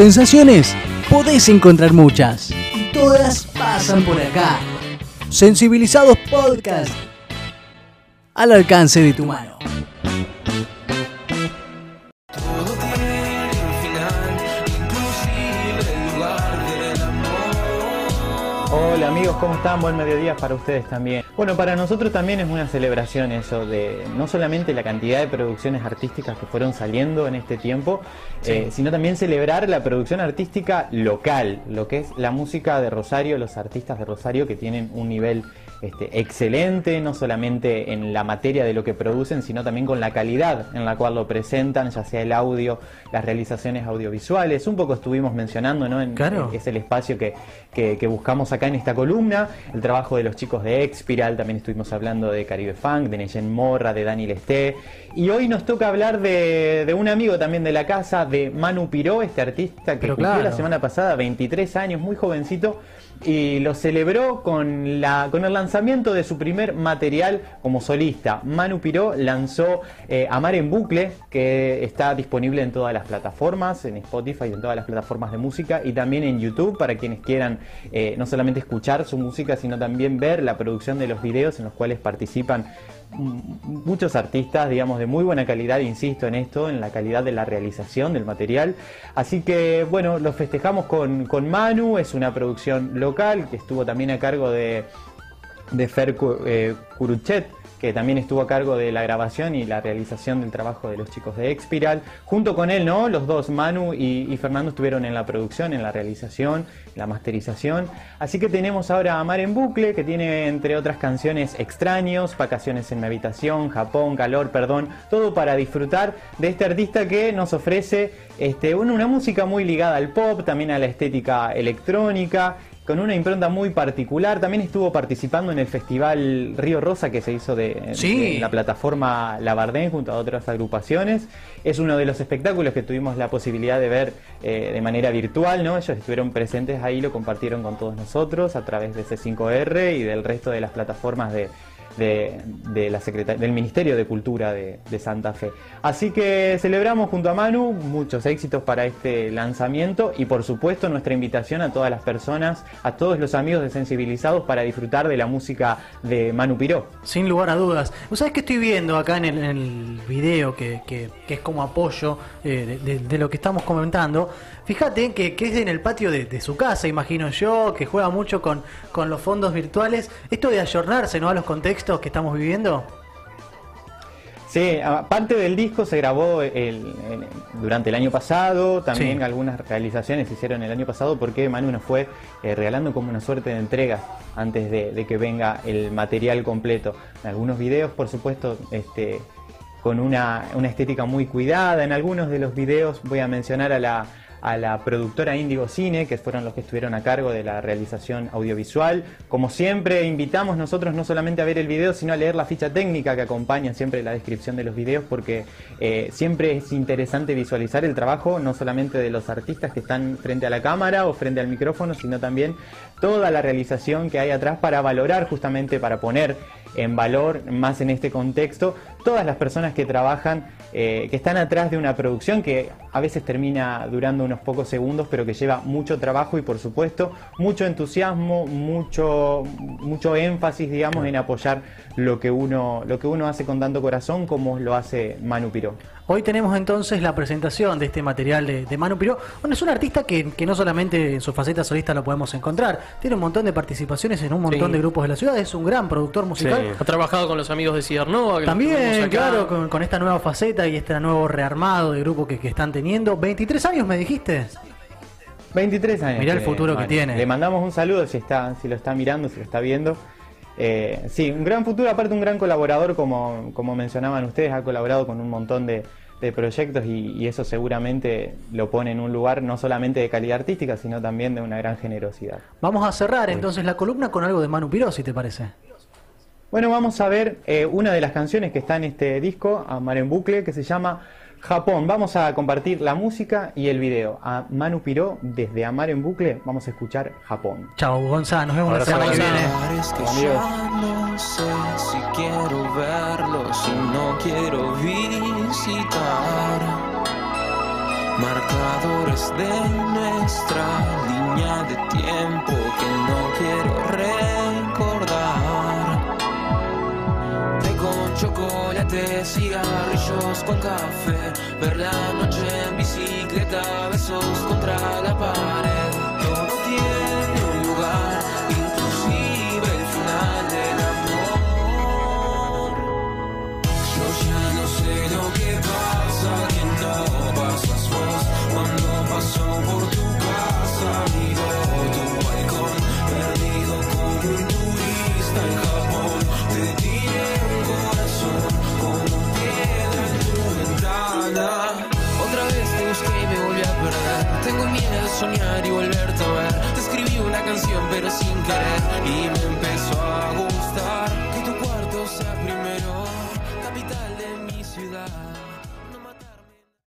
Sensaciones, podés encontrar muchas. Y todas pasan por acá. Sensibilizados Podcast. Al alcance de tu mano. Hola amigos, ¿cómo están? Buen mediodía para ustedes también. Bueno, para nosotros también es una celebración eso de no solamente la cantidad de producciones artísticas que fueron saliendo en este tiempo, eh, sino también celebrar la producción artística local, lo que es la música de Rosario, los artistas de Rosario que tienen un nivel este, excelente, no solamente en la materia de lo que producen, sino también con la calidad en la cual lo presentan, ya sea el audio, las realizaciones audiovisuales. Un poco estuvimos mencionando, ¿no? En, Claro. es el espacio que, que- que buscamos acá en esta columna, el trabajo de los chicos de Expiral, también estuvimos hablando de Caribe Funk, de Neyen Morra, de Dani Lesté, y hoy nos toca hablar de, de un amigo también de la casa, de Manu Piró, este artista que cumplió claro. la semana pasada 23 años, muy jovencito, y lo celebró con, la, con el lanzamiento de su primer material como solista. Manu Piró lanzó eh, Amar en Bucle, que está disponible en todas las plataformas, en Spotify, en todas las plataformas de música y también en YouTube para quienes quieran eh, no solamente escuchar su música, sino también ver la producción de los videos en los cuales participan muchos artistas, digamos, de muy buena calidad, insisto en esto, en la calidad de la realización del material. Así que, bueno, lo festejamos con, con Manu, es una producción local que estuvo también a cargo de, de Fer eh, Curuchet, que también estuvo a cargo de la grabación y la realización del trabajo de los chicos de Expiral. Junto con él, ¿no? Los dos, Manu y, Fernando, estuvieron en la producción, en la realización, la masterización. Así que tenemos ahora a Mar en Bucle, que tiene, entre otras canciones, Extraños, Vacaciones en mi habitación, Japón, Calor, Perdón, todo para disfrutar de este artista que nos ofrece este, una, música muy ligada al pop, también a la estética electrónica con una impronta muy particular. También estuvo participando en el festival Río Rosa que se hizo de, Sí. de la plataforma Labardén junto a otras agrupaciones. Es uno de los espectáculos que tuvimos la posibilidad de ver eh, de manera virtual, ¿no? Ellos estuvieron presentes ahí, lo compartieron con todos nosotros a través de C5R y del resto de las plataformas de, de, de la del Ministerio de Cultura de, Santa Fe. Así que celebramos junto a Manu muchos éxitos para este lanzamiento y por supuesto nuestra invitación a todas las personas, a todos los amigos de Sensibilizados para disfrutar de la música de Manu Piró. Sin lugar a dudas. ¿Vos sabés que estoy viendo acá en el, en el video que, es como apoyo eh, de lo que estamos comentando? Fíjate que, que es en el patio de, de su casa, imagino yo, que juega mucho con, con los fondos virtuales. Esto de ayornarse ¿no? a los contextos que estamos viviendo. Sí, parte del disco se grabó el- el- durante el año pasado, también Sí. algunas realizaciones se hicieron el año pasado porque Manu nos fue eh, regalando como una suerte de entrega antes de, de que venga el material completo. Algunos videos, por supuesto, este, con una, una estética muy cuidada. En algunos de los videos voy a mencionar a la, a la productora Índigo Cine, que fueron los que estuvieron a cargo de la realización audiovisual. Como siempre, invitamos nosotros no solamente a ver el video, sino a leer la ficha técnica que acompaña siempre la descripción de los videos, porque eh, siempre es interesante visualizar el trabajo, no solamente de los artistas que están frente a la cámara o frente al micrófono, sino también toda la realización que hay atrás para valorar justamente, para poner en valor, más en este contexto, todas las personas que trabajan, eh, que están atrás de una producción que a veces termina durando unos pocos segundos, pero que lleva mucho trabajo y por supuesto mucho entusiasmo, mucho, mucho énfasis, digamos, en apoyar lo que uno, lo que uno hace con tanto corazón como lo hace Manu Piró. Hoy tenemos entonces la presentación de este material de, de Manu Piró. Bueno, es un artista que, que no solamente en su faceta solista lo podemos encontrar, tiene un montón de participaciones en un montón Sí. de grupos de la ciudad, es un gran productor musical. Ha trabajado con los amigos de Cibernova. También, claro, con, con esta nueva faceta y este nuevo rearmado de grupo que, que están teniendo. 23 años me dijiste. 23 años. Mirá el futuro que tiene. Le mandamos un saludo si está, si lo está mirando, si lo está viendo. Eh, sí, un gran futuro, aparte un gran colaborador, como, como mencionaban ustedes, ha colaborado con un montón de, de proyectos y, y eso seguramente lo pone en un lugar no solamente de calidad artística, sino también de una gran generosidad. Vamos a cerrar entonces la columna con algo de Manu Piró, si te parece. Bueno, vamos a ver eh, una de las canciones que está en este disco, a Mar en Bucle, que se llama Japón. Vamos a compartir la música y el video. A Manu Piró, desde Amar en Bucle, vamos a escuchar Japón. Chao, Gonzalo. Nos vemos Ahora la semana que viene. No sé si quiero verlo, si no quiero visitar. Marcadores de nuestra línea de tiempo que cigarrillos con café Ver la noche en bicicleta, besos contra la pared Todo tiene un lugar, inclusive el final del amor Yo ya no sé lo que pero sin querer. Y me empecé